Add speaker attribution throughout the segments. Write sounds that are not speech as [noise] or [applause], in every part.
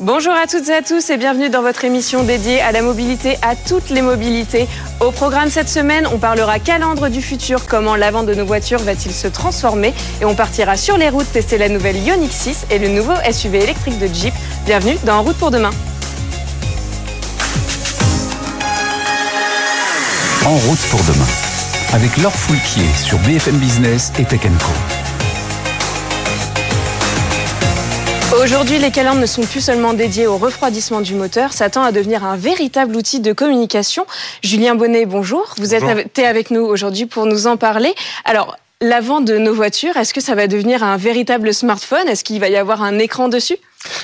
Speaker 1: Bonjour à toutes et à tous et bienvenue dans votre émission dédiée à la mobilité, à toutes les mobilités. Au programme cette semaine, on parlera calandre du futur, comment l'avant de nos voitures va-t-il se transformer et on partira sur les routes tester la nouvelle Ioniq 6 et le nouveau SUV électrique de Jeep. Bienvenue dans En route pour demain.
Speaker 2: En route pour demain, avec Laure Foulquier sur BFM Business et Tech.
Speaker 1: Aujourd'hui, les calandres ne sont plus seulement dédiés au refroidissement du moteur, ça tend à devenir un véritable outil de communication. Julien Bonnet, bonjour. Vous êtes avec nous aujourd'hui pour nous en parler. Alors, l'avant de nos voitures, est-ce que ça va devenir un véritable smartphone? Est-ce qu'il va y avoir un écran dessus?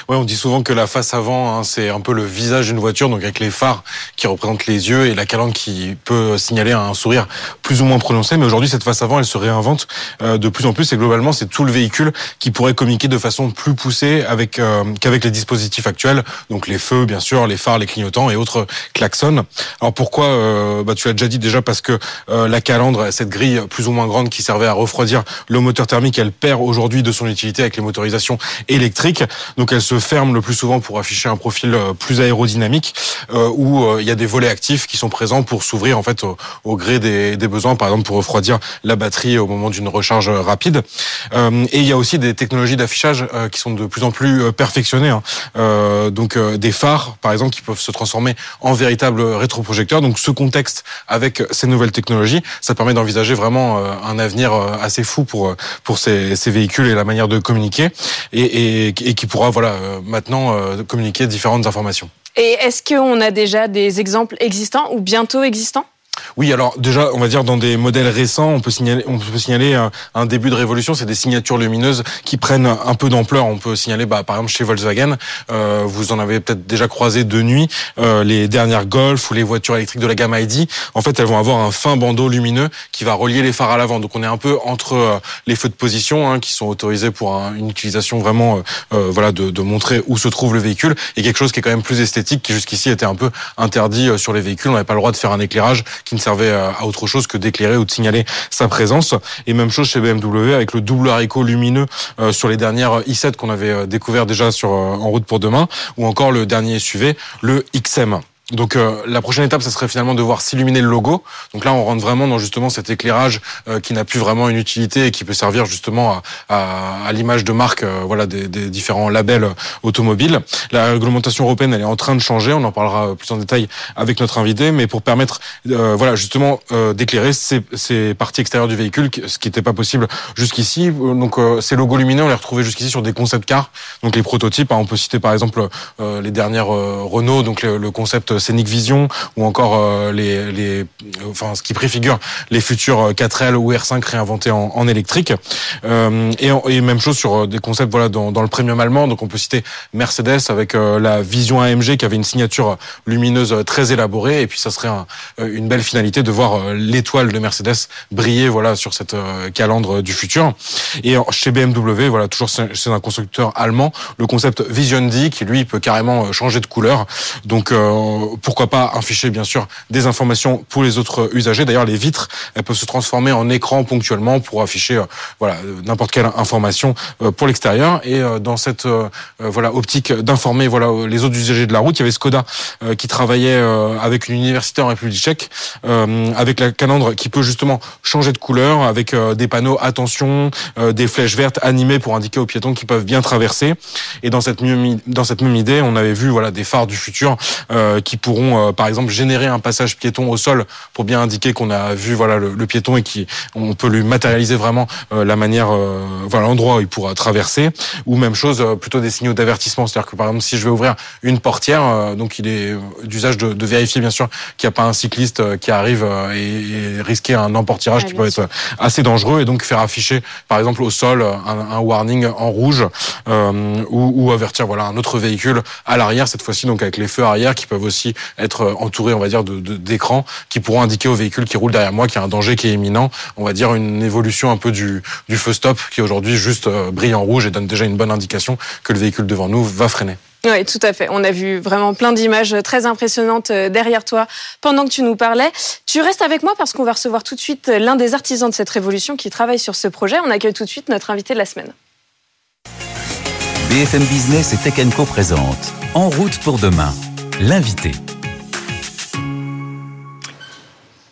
Speaker 3: Ouais, on dit souvent que la face avant, hein, c'est un peu le visage d'une voiture, donc avec les phares qui représentent les yeux et la calandre qui peut signaler un sourire plus ou moins prononcé. Mais aujourd'hui, cette face avant, elle se réinvente euh, de plus en plus et globalement, c'est tout le véhicule qui pourrait communiquer de façon plus poussée avec euh, qu'avec les dispositifs actuels, donc les feux, bien sûr, les phares, les clignotants et autres klaxons. Alors pourquoi euh, bah, Tu l'as déjà dit déjà parce que la calandre, cette grille plus ou moins grande qui servait à refroidir le moteur thermique, elle perd aujourd'hui de son utilité avec les motorisations électriques. Elle se ferme le plus souvent pour afficher un profil euh, plus aérodynamique, euh, où euh, il y a des volets actifs qui sont présents pour s'ouvrir en fait au, gré des, des, besoins, par exemple pour refroidir la batterie au moment d'une recharge rapide. et il y a aussi des technologies d'affichage qui sont de plus en plus perfectionnées. Hein. donc des phares, par exemple, qui peuvent se transformer en véritables rétroprojecteurs. Donc ce contexte avec ces nouvelles technologies, ça permet d'envisager vraiment un avenir assez fou pour pour ces, ces véhicules et la manière de communiquer et, et, et qui pourra voilà euh, maintenant euh, communiquer différentes informations.
Speaker 1: Et est-ce qu'on a déjà des exemples existants ou bientôt existants?
Speaker 3: Oui, alors déjà, on va dire dans des modèles récents, on peut signaler, on peut signaler un, début de révolution. C'est des signatures lumineuses qui prennent un peu d'ampleur. On peut signaler, bah, par exemple, chez Volkswagen, euh, vous en avez peut-être déjà croisé de nuit, euh, les dernières Golf ou les voitures électriques de la gamme ID. En fait, elles vont avoir un fin bandeau lumineux qui va relier les phares à l'avant. Donc, on est un peu entre euh, les feux de position hein, qui sont autorisés pour une utilisation vraiment, voilà, de, de, montrer où se trouve le véhicule, et quelque chose qui est quand même plus esthétique, qui jusqu'ici était un peu interdit sur les véhicules. On n'avait pas le droit de faire un éclairage qui ne servait à autre chose que d'éclairer ou de signaler sa présence. Et même chose chez BMW avec le double haricot lumineux euh, sur les dernières i7 qu'on avait euh, découvert déjà sur euh, En route pour demain, ou encore le dernier SUV, le XM. Donc euh, la prochaine étape, ça serait finalement de voir s'illuminer le logo. Donc là, on rentre vraiment dans justement cet éclairage euh, qui n'a plus vraiment une utilité et qui peut servir justement à, à, l'image de marque, euh, voilà, des, des, différents labels automobiles. La réglementation européenne, elle est en train de changer. On en parlera plus en détail avec notre invité, mais pour permettre, voilà, justement d'éclairer ces, ces, parties extérieures du véhicule, ce qui n'était pas possible jusqu'ici. Donc ces logos lumineux, on les retrouvait jusqu'ici sur des concept cars, donc les prototypes. Hein. on peut citer par exemple les dernières Renault, donc le concept Scenic Vision ou encore euh, les, enfin ce qui préfigure les futurs 4L euh, ou R5 réinventés en, électrique. Euh, et, même chose sur des concepts voilà dans, le premium allemand. Donc on peut citer Mercedes avec la Vision AMG qui avait une signature lumineuse très élaborée. Et puis ça serait un, une belle finalité de voir l'étoile de Mercedes briller voilà sur cette calandre du futur. Et chez BMW, voilà toujours c'est un constructeur allemand, le concept Vision D qui lui peut carrément changer de couleur. Donc pourquoi pas afficher bien sûr des informations pour les autres usagers. D'ailleurs, les vitres, elles peuvent se transformer en écran ponctuellement pour afficher euh, voilà n'importe quelle information euh, pour l'extérieur. Et euh, dans cette voilà optique d'informer voilà les autres usagers de la route, il y avait Skoda qui travaillait avec une université en République Tchèque avec la calandre qui peut justement changer de couleur avec des panneaux attention, des flèches vertes animées pour indiquer aux piétons qu'ils peuvent bien traverser. Et dans cette même dans cette même idée, on avait vu voilà des phares du futur pourront, euh, par exemple, générer un passage piéton au sol pour bien indiquer qu'on a vu voilà le, piéton et qui on peut lui matérialiser vraiment euh, la manière, euh, voilà l'endroit où il pourra traverser. Ou même chose, plutôt des signaux d'avertissement, c'est-à-dire que par exemple, si je vais ouvrir une portière, donc il est d'usage de, de, vérifier bien sûr qu'il n'y a pas un cycliste qui arrive et, risquer un emportirage qui peut être assez dangereux et donc faire afficher, par exemple, au sol un, un warning en rouge ou, ou avertir voilà un autre véhicule à l'arrière cette fois-ci donc avec les feux arrière qui peuvent aussi être euh, entouré, on va dire, d'écrans de, qui pourront indiquer au véhicule qui roule derrière moi qu'il y a un danger qui est imminent. On va dire une évolution un peu du, du feu stop qui aujourd'hui juste euh, brille en rouge et donne déjà une bonne indication que le véhicule devant nous va freiner.
Speaker 1: Oui, tout à fait. On a vu vraiment plein d'images très impressionnantes euh, derrière toi pendant que tu nous parlais. Tu restes avec moi parce qu'on va recevoir tout de suite l'un des artisans de cette révolution qui travaille sur ce projet. On accueille tout de suite notre invité de la semaine.
Speaker 2: BFM Business et Tech Co présente En route pour demain, l'invité.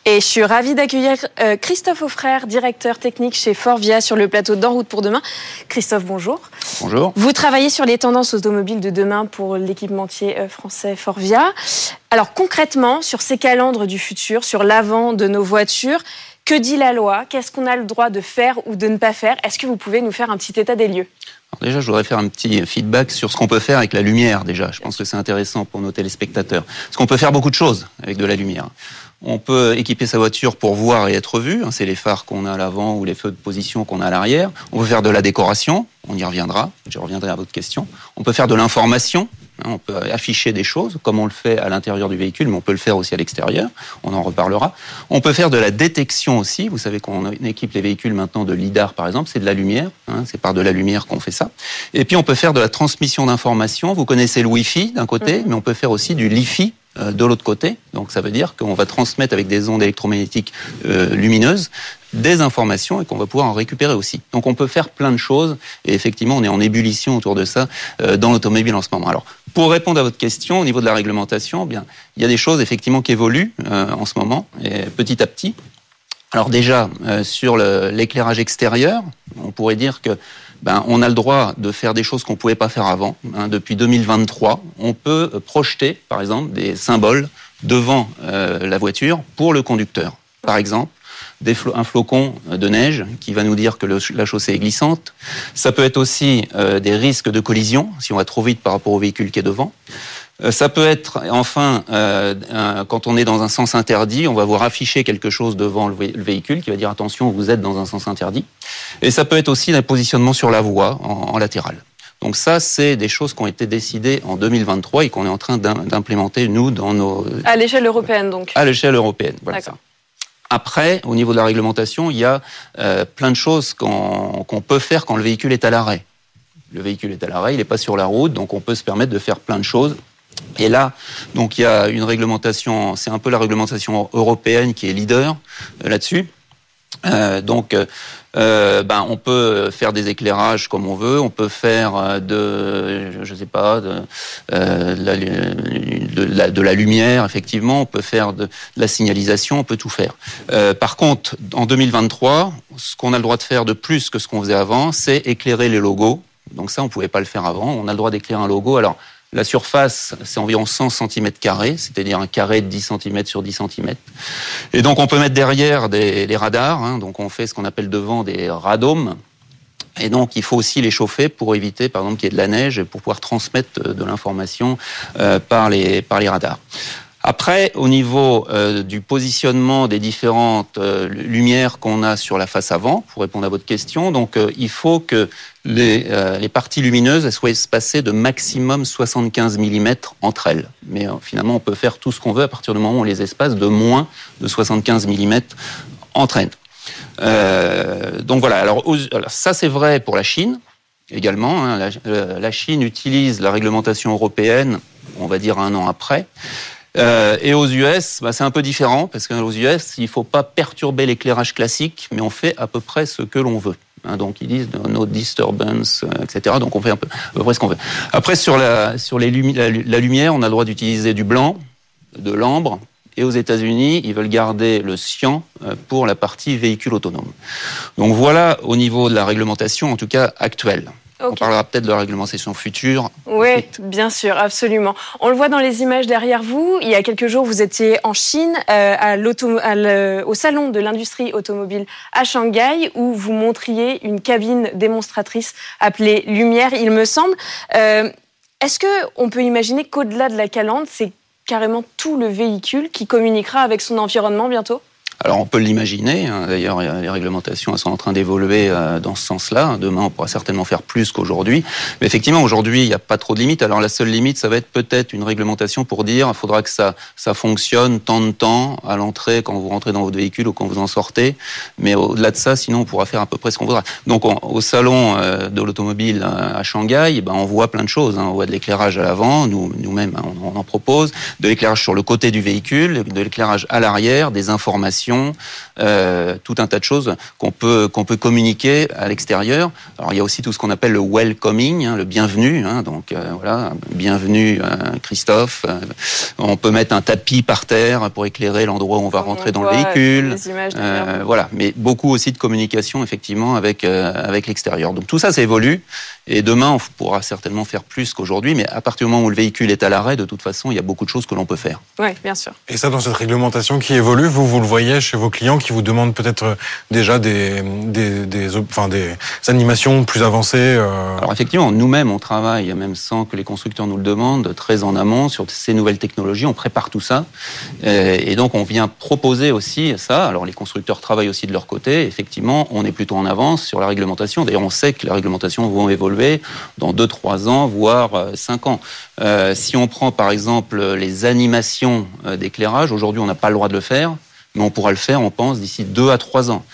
Speaker 1: Et je suis ravie d'accueillir euh, Christophe Offrère, directeur technique chez Forvia sur le plateau d'En route pour demain. Christophe, bonjour.
Speaker 4: Bonjour.
Speaker 1: Vous travaillez sur les tendances automobiles de demain pour l'équipementier euh, français Forvia. Alors concrètement, sur ces calendres du futur, sur l'avant de nos voitures, que dit la loi? Qu'est-ce qu'on a le droit de faire ou de ne pas faire? Est-ce que vous pouvez nous faire un petit état des lieux?
Speaker 4: Déjà, je voudrais faire un petit feedback sur ce qu'on peut faire avec la lumière déjà. Je pense que c'est intéressant pour nos téléspectateurs. Parce qu'on peut faire beaucoup de choses avec de la lumière. On peut équiper sa voiture pour voir et être vu. C'est les phares qu'on a à l'avant ou les feux de position qu'on a à l'arrière. On peut faire de la décoration. On y reviendra. Je reviendrai à votre question. On peut faire de l'information. Hein, on peut afficher des choses, comme on le fait à l'intérieur du véhicule, mais on peut le faire aussi à l'extérieur. On en reparlera. On peut faire de la détection aussi. Vous savez qu'on équipe les véhicules maintenant de lidar, par exemple. C'est de la lumière. Hein, c'est par de la lumière qu'on fait ça. Et puis on peut faire de la transmission d'informations. Vous connaissez le Wi-Fi d'un côté, mmh. mais on peut faire aussi du Li-Fi euh, de l'autre côté. Donc ça veut dire qu'on va transmettre avec des ondes électromagnétiques euh, lumineuses des informations et qu'on va pouvoir en récupérer aussi. Donc on peut faire plein de choses et effectivement on est en ébullition autour de ça euh, dans l'automobile en ce moment. Alors pour répondre à votre question au niveau de la réglementation, eh bien il y a des choses effectivement qui évoluent en ce moment et petit à petit. Alors déjà sur l'éclairage extérieur, on pourrait dire que ben, on a le droit de faire des choses qu'on ne pouvait pas faire avant. Hein. depuis 2023, on peut projeter, par exemple, des symboles devant euh, la voiture pour le conducteur. Par exemple, un flocon de neige qui va nous dire que la chaussée est glissante. Ça peut être aussi euh, des risques de collision si on va trop vite par rapport au véhicule qui est devant. Euh, ça peut être, enfin, euh, quand on est dans un sens interdit, on va voir afficher quelque chose devant le, véhicule qui va dire attention, vous êtes dans un sens interdit. Et ça peut être aussi un positionnement sur la voie en, latéral. Donc ça, c'est des choses qui ont été décidées en 2023 et qu'on est en train d'implémenter, nous, dans nos...
Speaker 1: À l'échelle européenne, donc
Speaker 4: À l'échelle européenne, voilà ça. Après, au niveau de la réglementation, il y a euh, plein de choses qu'on peut faire quand le véhicule est à l'arrêt. Le véhicule est à l'arrêt, il n'est pas sur la route, donc on peut se permettre de faire plein de choses et là, donc il y a une réglementation, c'est un peu la réglementation européenne qui est leader euh, là-dessus. Euh, donc, ben, on peut faire des éclairages comme on veut, on peut faire de, je sais pas, de, de, la, lumière, effectivement, on peut faire de, la signalisation, on peut tout faire. par contre, en 2023, ce qu'on a le droit de faire de plus que ce qu'on faisait avant, c'est éclairer les logos. Donc ça, on pouvait pas le faire avant. On a le droit d'éclairer un logo. Alors, la surface, c'est environ 100 cm c'est-à-dire un carré de 10 cm sur 10 cm. Et donc on peut mettre derrière des, les radars, hein, donc on fait ce qu'on appelle devant des radomes. Et donc, il faut aussi les chauffer pour éviter, par exemple, qu'il y ait de la neige et pour pouvoir transmettre de l'information euh, par, les, par les radars. Après, au niveau euh, du positionnement des différentes euh, lumières qu'on a sur la face avant, pour répondre à votre question, donc euh, il faut que les, les, parties lumineuses soient espacées de maximum 75 mm entre elles. Mais finalement, on peut faire tout ce qu'on veut à partir du moment où on les espace de moins de 75 mm entre elles. Donc voilà. Alors, ça, c'est vrai pour la Chine également. Hein. La, la Chine utilise la réglementation européenne, on va dire un an après. Euh, et aux US, bah, c'est un peu différent parce qu'aux US, il ne faut pas perturber l'éclairage classique, mais on fait à peu près ce que l'on veut. Hein, donc ils disent no disturbance, euh, etc. Donc on fait un peu, à peu près ce qu'on veut. Après sur la sur la, lumière, on a le droit d'utiliser du blanc, de l'ambre. Et aux États-Unis, ils veulent garder le cyan euh, pour la partie véhicule autonome. Donc voilà au niveau de la réglementation, en tout cas actuelle. On parlera peut-être de la réglementation future.
Speaker 1: Oui, bien sûr, absolument. On le voit dans les images derrière vous. Il y a quelques jours, vous étiez en Chine, euh, à au salon de l'industrie automobile à Shanghai, où vous montriez une cabine démonstratrice appelée Lumière, il me semble. Euh, est-ce que on peut imaginer qu'au-delà de la calandre, c'est carrément tout le véhicule qui communiquera avec son environnement bientôt
Speaker 4: alors on peut l'imaginer, hein. d'ailleurs les réglementations sont en train d'évoluer euh, dans ce sens-là. Demain on pourra certainement faire plus qu'aujourd'hui. Mais effectivement aujourd'hui il n'y a pas trop de limites. Alors la seule limite ça va être peut-être une réglementation pour dire il faudra que ça, ça fonctionne tant de temps à l'entrée quand vous rentrez dans votre véhicule ou quand vous en sortez. Mais au-delà de ça sinon on pourra faire à peu près ce qu'on voudra. Donc au salon euh, de l'automobile euh, à Shanghai, ben, on voit plein de choses. Hein. On voit de l'éclairage à l'avant, nous, nous-mêmes hein, on, on en propose, de l'éclairage sur le côté du véhicule, de l'éclairage à l'arrière, des informations euh, tout un tas de choses qu'on peut qu'on peut communiquer à l'extérieur. Alors il y a aussi tout ce qu'on appelle le welcoming, hein, le bienvenu. Hein, donc euh, voilà, bienvenue euh, Christophe. Euh, on peut mettre un tapis par terre pour éclairer l'endroit où on va rentrer dans le véhicule. voilà, mais beaucoup aussi de communication effectivement avec avec l'extérieur. Donc tout ça, ça évolue. Et demain, on pourra certainement faire plus qu'aujourd'hui, mais à partir du moment où le véhicule est à l'arrêt, de toute façon, il y a beaucoup de choses que l'on peut faire.
Speaker 1: Oui, bien sûr.
Speaker 5: Et ça, dans cette réglementation qui évolue, vous, vous le voyez chez vos clients qui vous demandent peut-être euh, déjà des, des, animations plus avancées euh...
Speaker 4: Alors effectivement, nous-mêmes, on travaille, même sans que les constructeurs nous le demandent, très en amont sur ces nouvelles technologies. On prépare tout ça. Euh, et donc, on vient proposer aussi ça. Alors, les constructeurs travaillent aussi de leur côté. Effectivement, on est plutôt en avance sur la réglementation. D'ailleurs, on sait que les réglementations vont évoluer dans 2-3 ans, voire 5 euh, ans. Si on prend par exemple les animations d'éclairage, aujourd'hui on n'a pas le droit de le faire mais on pourra le faire, on pense, d'ici deux à trois ans.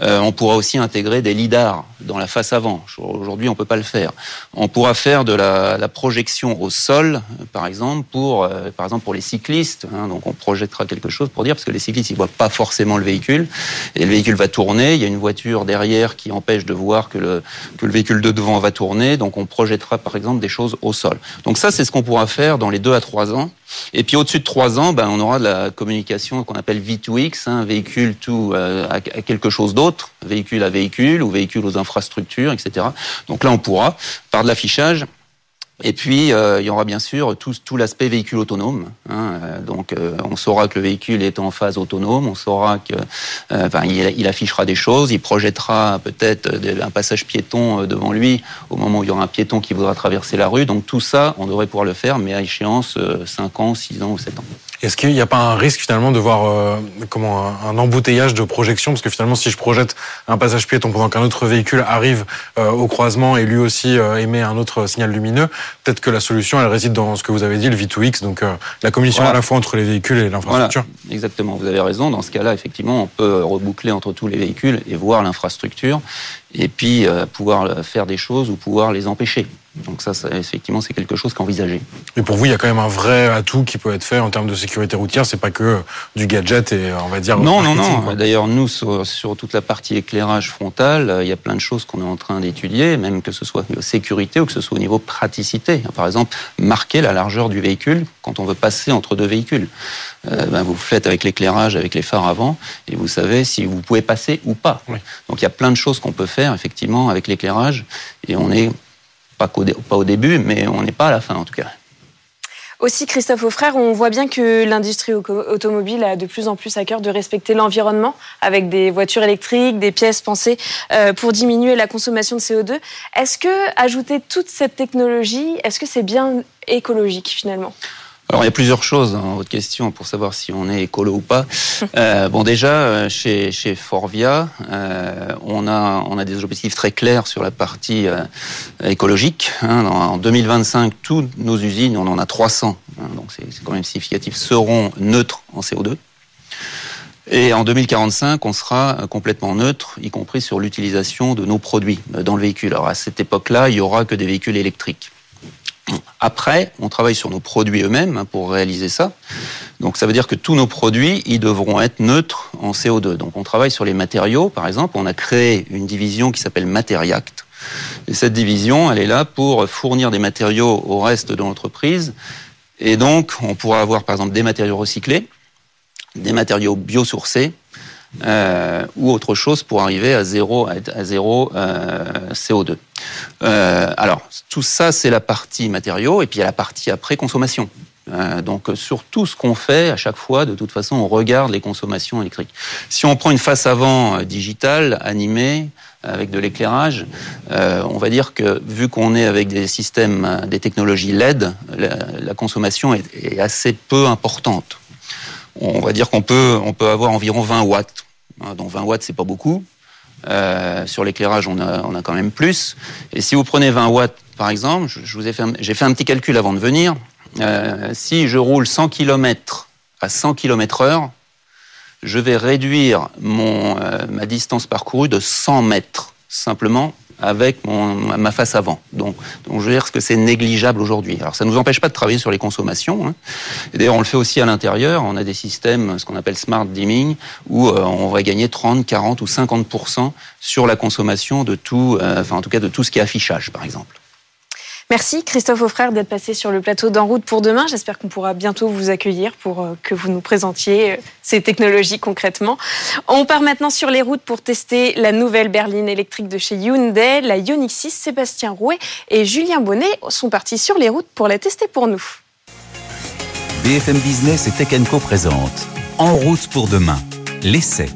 Speaker 4: Euh, on pourra aussi intégrer des lidars dans la face avant. Aujourd'hui, on peut pas le faire. On pourra faire de la, la projection au sol, par exemple, pour, euh, par exemple, pour les cyclistes. Hein, donc, on projettera quelque chose pour dire, parce que les cyclistes, ils voient pas forcément le véhicule, et le véhicule va tourner. Il y a une voiture derrière qui empêche de voir que le, que le véhicule de devant va tourner. Donc, on projettera, par exemple, des choses au sol. Donc, ça, c'est ce qu'on pourra faire dans les deux à trois ans. Et puis au-dessus de trois ans, ben, on aura de la communication qu'on appelle V2X, hein, véhicule tout euh, à, quelque chose d'autre, véhicule à véhicule ou véhicule aux infrastructures, etc. Donc là, on pourra, par de l'affichage, et puis, euh, il y aura bien sûr tout, tout l'aspect véhicule autonome. Hein, euh, donc, euh, on saura que le véhicule est en phase autonome. On saura que, il, affichera des choses. Il projettera peut-être un passage piéton devant lui au moment où il y aura un piéton qui voudra traverser la rue. Donc, tout ça, on devrait pouvoir le faire, mais à échéance 5 ans, 6 ans ou 7 ans.
Speaker 5: Est-ce qu'il n'y a pas un risque finalement de voir euh, comment un, embouteillage de projection Parce que finalement, si je projette un passage piéton pendant qu'un autre véhicule arrive euh, au croisement et lui aussi euh, émet un autre signal lumineux, peut-être que la solution, elle réside dans ce que vous avez dit, le V2X, donc la communication à la fois entre les véhicules et l'infrastructure.
Speaker 4: exactement, vous avez raison. Dans ce cas-là, effectivement, on peut reboucler entre tous les véhicules et voir l'infrastructure et puis pouvoir faire des choses ou pouvoir les empêcher. Donc ça, effectivement, c'est quelque chose qu'envisager.
Speaker 5: Mais pour vous, il y a quand même un vrai atout qui peut être fait en termes de sécurité routière. C'est pas que du gadget et on va dire.
Speaker 4: Non, non, non. D'ailleurs, nous, sur, toute la partie éclairage frontal, euh, il y a plein de choses qu'on est en train d'étudier, même que ce soit au niveau sécurité ou que ce soit au niveau praticité. Par exemple, marquer la largeur du véhicule quand on veut passer entre deux véhicules. Euh, ben, vous faites avec l'éclairage, avec les phares avant, et vous savez si vous pouvez passer ou pas. Donc il y a plein de choses qu'on peut faire effectivement avec l'éclairage, et on est pas, pas au début, mais on n'est pas à la fin en tout cas.
Speaker 1: Aussi, Christophe Auffrère, on voit bien que l'industrie automobile a de plus en plus à cœur de respecter l'environnement avec des voitures électriques, des pièces pensées euh, pour diminuer la consommation de CO2. Est-ce que ajouter toute cette technologie, est-ce que c'est bien écologique finalement?
Speaker 4: Alors il y a plusieurs choses dans votre question pour savoir si on est écolo ou pas. [laughs] Euh, bon déjà euh, chez, chez Forvia, euh, on a on a des objectifs très clairs sur la partie euh, écologique. Hein. En 2025, toutes nos usines, on en a 300, hein, donc c'est quand même significatif, seront neutres en CO2. Et en 2045, on sera complètement neutre, y compris sur l'utilisation de nos produits dans le véhicule. Alors à cette époque-là, il y aura que des véhicules électriques. Après, on travaille sur nos produits eux-mêmes hein, pour réaliser ça. Donc ça veut dire que tous nos produits, ils devront être neutres en CO2. Donc on travaille sur les matériaux, par exemple. On a créé une division qui s'appelle Materiact. Et cette division, elle est là pour fournir des matériaux au reste de l'entreprise. Et donc, on pourra avoir, par exemple, des matériaux recyclés, des matériaux biosourcés, euh, ou autre chose pour arriver à zéro, à zéro euh, CO2. Euh, alors, tout ça, c'est la partie matériaux, et puis il y a la partie après consommation. Donc sur tout ce qu'on fait, à chaque fois, de toute façon, on regarde les consommations électriques. Si on prend une face avant digitale, animée, avec de l'éclairage, on va dire que vu qu'on est avec des systèmes, des technologies LED, la, consommation est, assez peu importante. On va dire qu'on peut, avoir environ 20 watts. Hein, donc 20 watts, c'est pas beaucoup. Euh, sur l'éclairage, on a, a quand même plus. Et si vous prenez 20 watts, par exemple, j'ai fait un petit calcul avant de venir. Euh, si je roule 100 km à 100 km heure, je vais réduire euh, ma distance parcourue de 100 mètres, simplement avec mon, ma face avant. Donc, donc je veux dire que c'est négligeable aujourd'hui. Alors ça ne nous empêche pas de travailler sur les consommations. Hein. Et d'ailleurs, on le fait aussi à l'intérieur. On a des systèmes, ce qu'on appelle smart dimming, où euh, on va gagner 30, 40 ou 50 sur la consommation de tout, euh, enfin en tout cas de tout ce qui est affichage, par exemple.
Speaker 1: Merci Christophe Offrère d'être passé sur le plateau d'En route pour demain. J'espère qu'on pourra bientôt vous accueillir pour euh, que vous nous présentiez euh, ces technologies concrètement. On part maintenant sur les routes pour tester la nouvelle berline électrique de chez Hyundai, la Ioniq 6. Sébastien Rouet et Julien Bonnet sont partis sur les routes pour la tester pour nous.
Speaker 2: BFM Business et Tech Co présente En route pour demain, l'essai.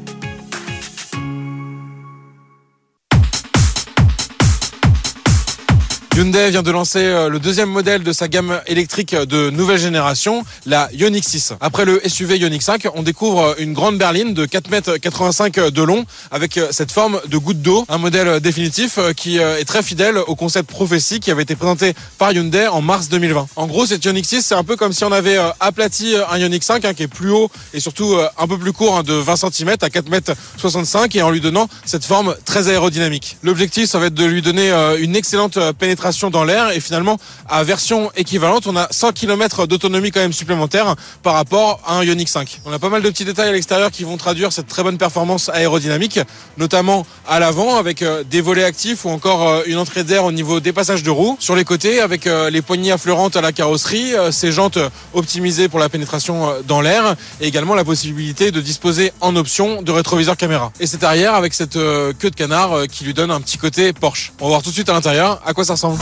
Speaker 5: Hyundai vient de lancer euh, le deuxième modèle de sa gamme électrique de nouvelle génération, la Ioniq 6. Après le SUV Ioniq 5, on découvre euh, une grande berline de 4,85 m de long avec euh, cette forme de goutte d'eau, un modèle définitif qui est très fidèle au concept prophétie qui avait été présenté par Hyundai en mars 2020. En gros, cette Ioniq 6, c'est un peu comme si on avait aplati un Ioniq 5 hein, qui est plus haut et surtout un peu plus court hein, de 20 cm à 4,65 m et en lui donnant cette forme très aérodynamique. L'objectif, ça va être de lui donner une excellente pénétration dans l'air et finalement à version équivalente on a 100 km d'autonomie quand même supplémentaire par rapport à un Ioniq 5. On a pas mal de petits détails à l'extérieur qui vont traduire cette très bonne performance aérodynamique, notamment à l'avant avec euh, des volets actifs ou encore euh, une entrée d'air au niveau des passages de roues. Sur les côtés avec euh, les poignées affleurantes à la carrosserie, ces jantes optimisées pour la pénétration dans l'air et également la possibilité de disposer en option de rétroviseur caméra. Et cet arrière avec cette queue de canard qui lui donne un petit côté Porsche. On va voir tout de suite à l'intérieur à quoi ça ressemble.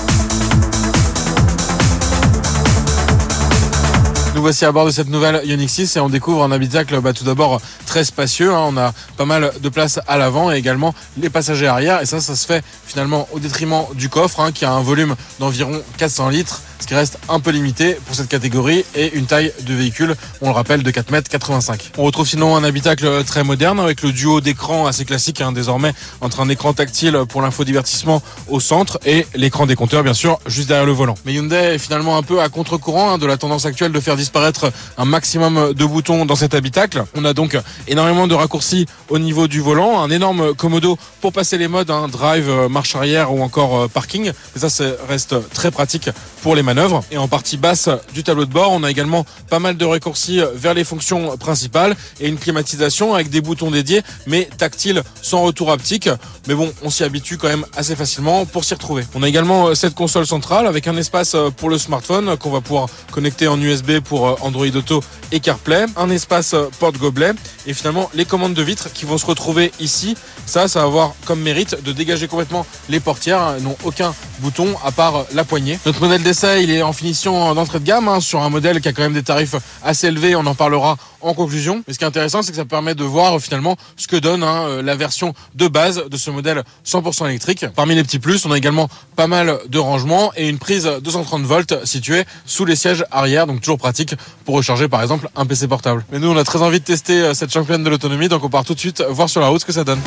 Speaker 5: Nous voici à bord de cette nouvelle Ioniq 6 et on découvre un habitacle tout d'abord très spacieux. Hein. On a pas mal de place à l'avant et également les passagers arrière. Et ça, ça se fait finalement au détriment du coffre hein, qui a un volume d'environ 400 litres ce qui reste un peu limité pour cette catégorie et une taille de véhicule, on le rappelle, de 4 mètres 85. On retrouve sinon un habitacle très moderne avec le duo d'écran assez classique hein, désormais entre un écran tactile pour l'infodivertissement au centre et l'écran des compteurs bien sûr juste derrière le volant. Mais Hyundai est finalement un peu à contre-courant de la tendance actuelle de faire disparaître un maximum de boutons dans cet habitacle. On a donc énormément de raccourcis au niveau du volant, un énorme commodo pour passer les modes, hein, drive, marche arrière ou encore euh, parking. Et ça, reste très pratique pour les manœuvres. Et en partie basse du tableau de bord, on a également pas mal de raccourcis vers les fonctions principales et une climatisation avec des boutons dédiés, mais tactiles sans retour haptique. Mais bon, on s'y habitue quand même assez facilement pour s'y retrouver. On a également cette console centrale avec un espace pour le smartphone qu'on va pouvoir connecter en USB pour Android Auto et CarPlay, un espace porte-gobelet et finalement les commandes de vitres qui vont se retrouver ici. Ça, ça va avoir comme mérite de dégager complètement les portières, n'ont aucun bouton à part la poignée. Notre modèle d'essai, il est en finition d'entrée de gamme hein, sur un modèle qui a quand même des tarifs assez élevés. On en parlera en conclusion. Mais ce qui est intéressant, c'est que ça permet de voir finalement ce que donne hein, euh, la version de base de ce modèle 100% électrique. Parmi les petits plus, on a également pas mal de rangements et une prise 230 volts située sous les sièges arrière, donc toujours pratique pour recharger par exemple un PC portable. Mais nous, on a très envie de tester euh, cette championne de l'autonomie, donc on part tout de suite voir sur la route ce que ça donne.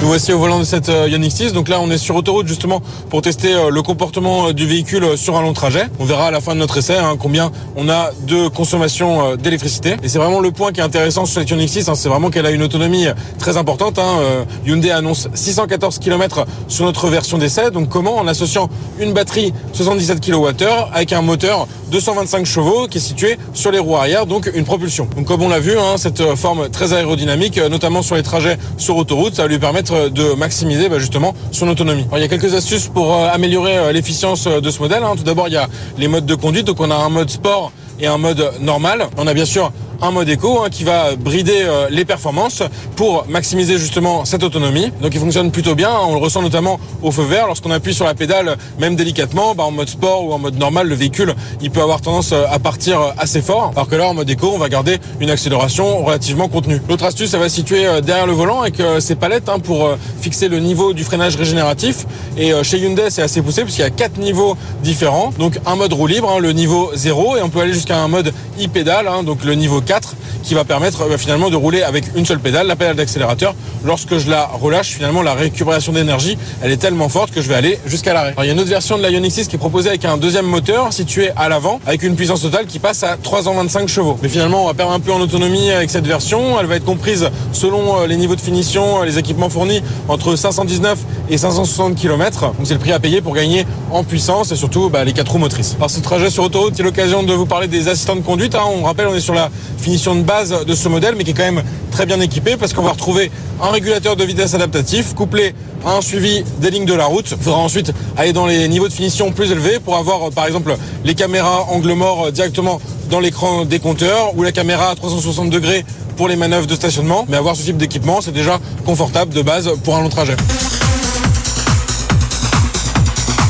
Speaker 5: Nous voici au volant de cette euh, Ioniq 6. Donc là, on est sur autoroute justement pour tester euh, le comportement euh, du véhicule sur un long trajet. On verra à la fin de notre essai hein, combien on a de consommation d'électricité. Et c'est vraiment le point qui est intéressant sur cette Ioniq 6. Hein, c'est vraiment qu'elle a une autonomie très importante. Hein. Hyundai annonce 614 km sur notre version d'essai. Donc comment En associant une batterie 77 kWh avec un moteur 225 chevaux qui est situé sur les roues arrière, donc une propulsion. Donc comme on l'a vu, cette forme très aérodynamique, notamment sur les trajets sur autoroute, ça va lui permettre de maximiser bah, justement son autonomie. il y a quelques astuces pour euh, améliorer euh, l'efficience euh, de ce modèle. Hein. Tout d'abord, il y a les modes de conduite. Donc on a un mode sport et un mode normal. On a bien sûr un mode éco hein, qui va brider euh, les performances pour maximiser justement cette autonomie. Donc il fonctionne plutôt bien, on le ressent notamment au feu vert. Lorsqu'on appuie sur la pédale même délicatement, bah, en mode sport ou en mode normal, le véhicule il peut avoir tendance euh, à partir euh, assez fort, alors que là en mode éco on va garder une accélération relativement contenue. L'autre astuce ça va se situer derrière le volant avec ces palettes hein, pour fixer le niveau du freinage régénératif. Et chez Hyundai c'est assez poussé puisqu'il y a quatre niveaux différents, donc un mode roue libre, hein, le niveau 0 et on peut aller jusqu'à un mode e-pédale, donc le niveau 4 qui va permettre euh, finalement de rouler avec une seule pédale, la pédale d'accélérateur. Lorsque je la relâche, finalement la récupération d'énergie, elle est tellement forte que je vais aller jusqu'à l'arrêt. Il y a une autre version de la Ioniq 6 qui est proposée avec un deuxième moteur situé à l'avant avec une puissance totale qui passe à 325 chevaux. Mais finalement, on va perdre un peu en autonomie avec cette version. Elle va être comprise selon euh, les niveaux de finition, les équipements fournis entre 519 et 560 km. Donc c'est le prix à payer pour gagner en puissance et surtout bah, les quatre roues motrices. Alors ce trajet sur autoroute, c'est l'occasion de vous parler des assistants de conduite. Hein. On rappelle, on est sur la finition de base de ce modèle, mais qui est quand même très bien équipé parce qu'on va retrouver un régulateur de vitesse adaptatif couplé à un suivi des lignes de la route. Il faudra ensuite aller dans les niveaux de finition plus élevés pour avoir par exemple les caméras angle mort directement dans l'écran des compteurs ou la caméra à 360 degrés pour les manœuvres de stationnement. Mais avoir ce type d'équipement, c'est déjà confortable de base pour un long trajet.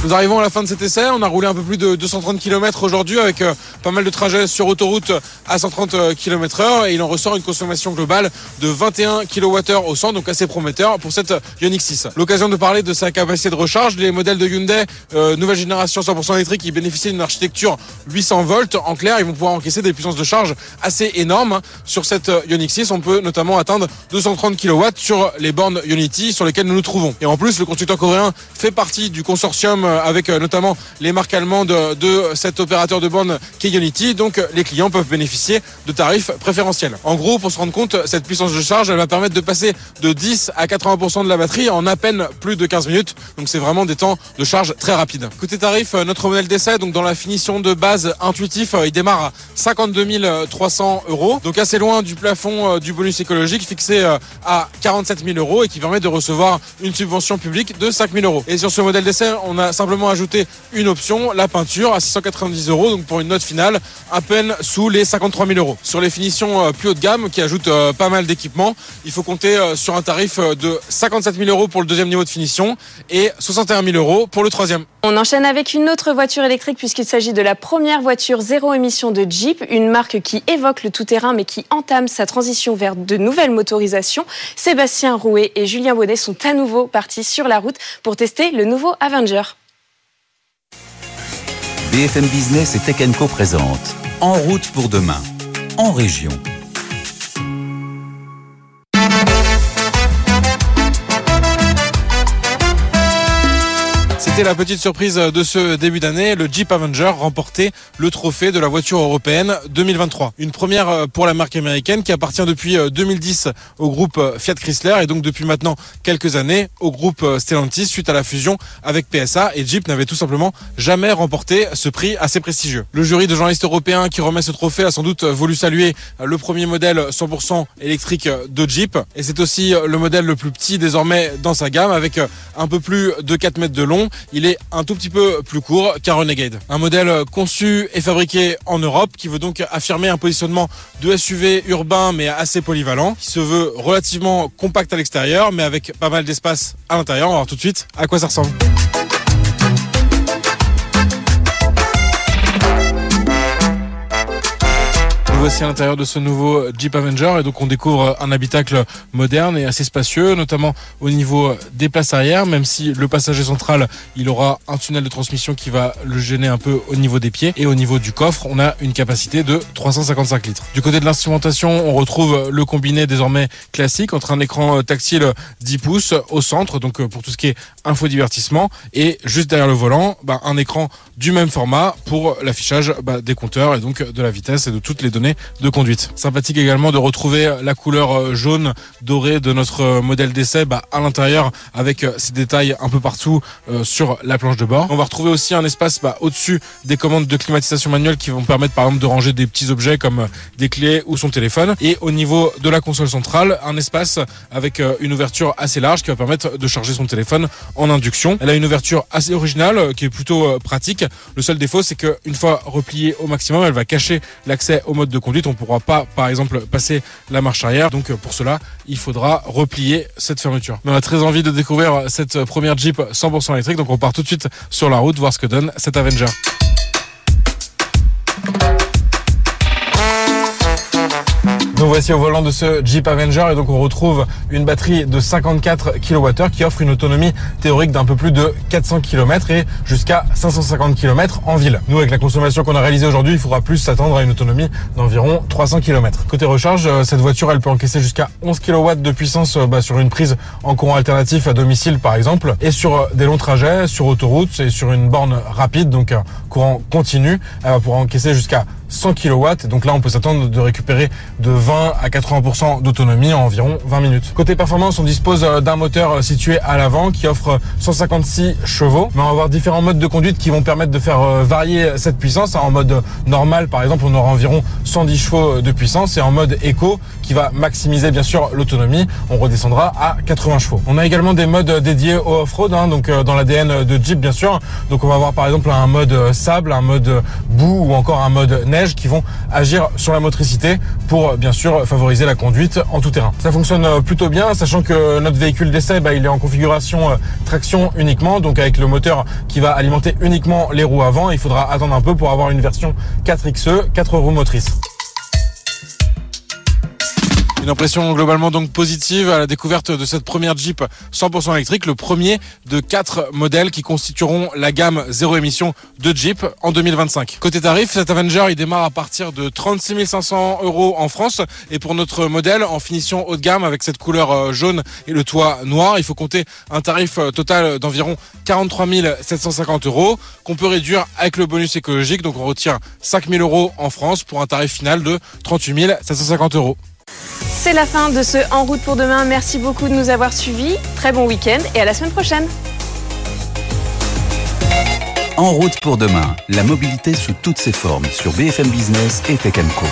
Speaker 5: Nous arrivons à la fin de cet essai. On a roulé un peu plus de 230 km aujourd'hui avec euh, pas mal de trajets sur autoroute à 130 km heure et il en ressort une consommation globale de 21 kWh au 100, donc assez prometteur pour cette Ioniq 6. L'occasion de parler de sa capacité de recharge. Les modèles de Hyundai euh, nouvelle génération 100% électrique, qui bénéficient d'une architecture 800 volts. En clair, ils vont pouvoir encaisser des puissances de charge assez énormes. Sur cette Ioniq 6, on peut notamment atteindre 230 kW sur les bornes Ionity sur lesquelles nous nous trouvons. Et en plus, le constructeur coréen fait partie du consortium euh, avec euh, notamment les marques allemandes de cet opérateur de qui Unity. Donc les clients peuvent bénéficier de tarifs préférentiels. En gros, pour se rendre compte, cette puissance de charge, elle va permettre de passer de 10 à 80% de la batterie en à peine plus de 15 minutes. Donc c'est vraiment des temps de charge très rapides. Côté tarif, euh, notre modèle d'essai, donc dans la finition de base intuitif, il démarre à 52 300 euros. Donc assez loin du plafond du bonus écologique fixé à 47 000 euros et qui permet de recevoir une subvention publique de 5 000 euros. Et sur ce modèle d'essai, on a simplement ajouté une option, la peinture à 690 euros, donc pour une note finale à peine sous les 53 000 euros. Sur les finitions euh, plus haut de gamme, qui ajoutent euh, pas mal d'équipements, il faut compter euh, sur un tarif de 57 000 euros pour le deuxième niveau de finition et 61 000 euros pour le troisième.
Speaker 1: On enchaîne avec une autre voiture électrique puisqu'il s'agit de la première voiture zéro émission de Jeep, une marque qui évoque le tout-terrain mais qui entame sa transition vers de nouvelles motorisations. Sébastien Rouet et Julien Bonnet sont à nouveau partis sur la route pour tester le nouveau Avenger.
Speaker 2: BFM Business et Tech Co En route pour demain, en région.
Speaker 5: C'était la petite surprise de ce début d'année. Le Jeep Avenger remportait le trophée de la voiture européenne 2023. Une première pour la marque américaine qui appartient depuis 2010 au groupe Fiat Chrysler et donc depuis maintenant quelques années au groupe Stellantis suite à la fusion avec PSA et Jeep n'avait tout simplement jamais remporté ce prix assez prestigieux. Le jury de journalistes européens qui remet ce trophée a sans doute voulu saluer le premier modèle 100% électrique de Jeep et c'est aussi le modèle le plus petit désormais dans sa gamme avec un peu plus de 4 mètres de long il est un tout petit peu plus court qu'un Renegade. Un modèle conçu et fabriqué en Europe qui veut donc affirmer un positionnement de SUV urbain mais assez polyvalent, qui se veut relativement compact à l'extérieur mais avec pas mal d'espace à l'intérieur. On va voir tout de suite à quoi ça ressemble. Voici à l'intérieur de ce nouveau Jeep Avenger. Et donc on découvre un habitacle moderne et assez spacieux, notamment au niveau des places arrière, même si le passager central, il aura un tunnel de transmission qui va le gêner un peu au niveau des pieds. Et au niveau du coffre, on a une capacité de 355 litres. Du côté de l'instrumentation, on retrouve le combiné désormais classique entre un écran tactile 10 pouces au centre, donc pour tout ce qui est infodivertissement et juste derrière le volant, bah, un écran du même format pour l'affichage bah, des compteurs et donc de la vitesse et de toutes les données de conduite. Sympathique également de retrouver la couleur euh, jaune dorée de notre euh, modèle d'essai bah, à l'intérieur avec euh, ces détails un peu partout sur la planche de bord. On va retrouver aussi un espace bah, au-dessus des commandes de climatisation manuelle qui vont permettre par exemple de ranger des petits objets comme des clés ou son téléphone. Et au niveau de la console centrale, un espace avec une ouverture assez large qui va permettre de charger son téléphone en induction. Elle a une ouverture assez originale qui est plutôt pratique. Le seul défaut c'est qu'une fois repliée au maximum, elle va cacher l'accès au mode de conduite, on ne pourra pas, par exemple, passer la marche arrière. Donc pour cela, il faudra replier cette fermeture. on a très envie de découvrir cette première Jeep 100% électrique, donc on part tout de suite sur la route voir ce que donne cet Avenger. Nous voici au volant de ce Jeep Avenger et donc on retrouve une batterie de 54 kWh qui offre une autonomie théorique d'un peu plus de 400 km et jusqu'à 550 km en ville. Nous avec la consommation qu'on a réalisée aujourd'hui, il faudra plus s'attendre à une autonomie d'environ 300 km. Côté recharge, euh, cette voiture elle peut encaisser jusqu'à 11 kW de puissance euh, bah, sur une prise en courant alternatif à domicile par exemple et sur euh, des longs trajets, sur autoroute et sur une borne rapide donc courant continu, elle va pouvoir encaisser jusqu'à 100 kW. Donc là, on peut s'attendre de récupérer de 20 à 80% d'autonomie en environ 20 minutes. Côté performance, on dispose euh, d'un moteur euh, situé à l'avant qui offre 156 chevaux. Mais on va avoir différents modes de conduite qui vont permettre de faire euh, varier cette puissance. En mode normal, par exemple, on aura environ 110 chevaux de puissance et en mode éco qui va maximiser bien sûr l'autonomie, on redescendra à 80 chevaux. On a également des modes dédiés au off-road, hein, donc dans l'ADN de Jeep bien sûr. Donc on va avoir par exemple un mode sable, un mode boue ou encore un mode neige qui vont agir sur la motricité pour bien sûr favoriser la conduite en tout terrain. Ça fonctionne euh, plutôt bien, sachant que notre véhicule d'essai, bah, il est en configuration euh, traction uniquement, donc avec le moteur qui va alimenter uniquement les roues avant. Il faudra attendre un peu pour avoir une version 4XE, 4 roues motrices. Une impression globalement donc positive à la découverte de cette première Jeep 100% électrique, le premier de quatre modèles qui constitueront la gamme zéro émission de Jeep en 2025. Côté tarif, cet Avenger il démarre à partir de 36 500 euros en France et pour notre modèle en finition haut de gamme avec cette couleur euh, jaune et le toit noir, il faut compter un tarif euh, total d'environ 43 750 euros qu'on peut réduire avec le bonus écologique. Donc on retire 5 000 euros en France pour un tarif final de 38 750 euros.
Speaker 1: C'est la fin de ce En route pour demain. Merci beaucoup de nous avoir suivis. Très bon week-end et à la semaine prochaine.
Speaker 2: En route pour demain, la mobilité sous toutes ses formes sur BFM Business et Tech Co.